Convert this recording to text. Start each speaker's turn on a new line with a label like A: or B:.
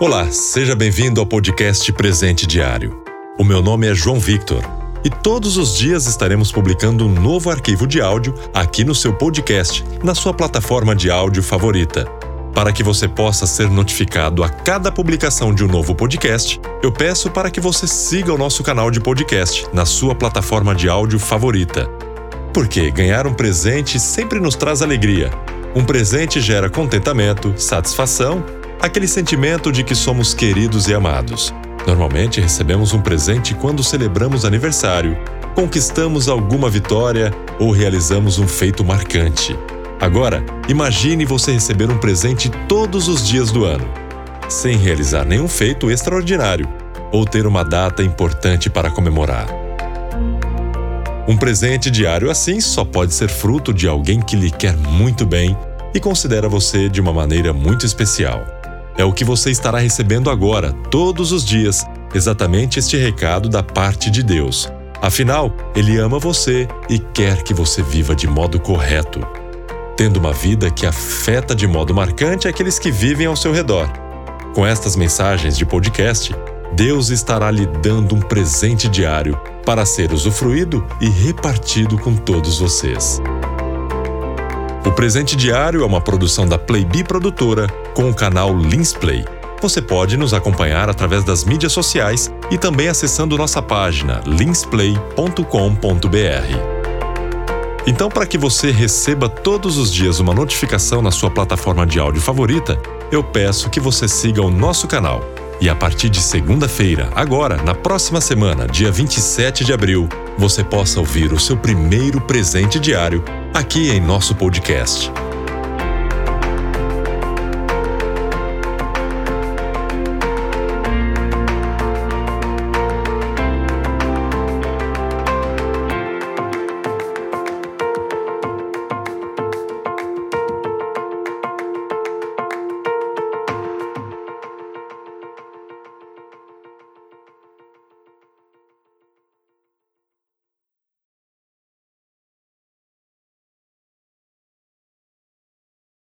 A: Olá, seja bem-vindo ao podcast Presente Diário. O meu nome é João Victor e todos os dias estaremos publicando um novo arquivo de áudio aqui no seu podcast, na sua plataforma de áudio favorita. Para que você possa ser notificado a cada publicação de um novo podcast, eu peço para que você siga o nosso canal de podcast na sua plataforma de áudio favorita. Porque ganhar um presente sempre nos traz alegria. Um presente gera contentamento, satisfação aquele sentimento de que somos queridos e amados. Normalmente recebemos um presente quando celebramos aniversário, conquistamos alguma vitória ou realizamos um feito marcante. Agora, imagine você receber um presente todos os dias do ano, sem realizar nenhum feito extraordinário ou ter uma data importante para comemorar. Um presente diário assim só pode ser fruto de alguém que lhe quer muito bem e considera você de uma maneira muito especial. É o que você estará recebendo agora, todos os dias, exatamente este recado da parte de Deus. Afinal, Ele ama você e quer que você viva de modo correto, tendo uma vida que afeta de modo marcante aqueles que vivem ao seu redor. Com estas mensagens de podcast, Deus estará lhe dando um presente diário para ser usufruído e repartido com todos vocês. O Presente Diário é uma produção da Playbi Produtora com o canal Linsplay. Você pode nos acompanhar através das mídias sociais e também acessando nossa página linsplay.com.br. Então, para que você receba todos os dias uma notificação na sua plataforma de áudio favorita, eu peço que você siga o nosso canal. E a partir de segunda-feira, agora, na próxima semana, dia 27 de abril, você possa ouvir o seu primeiro presente diário aqui em nosso podcast.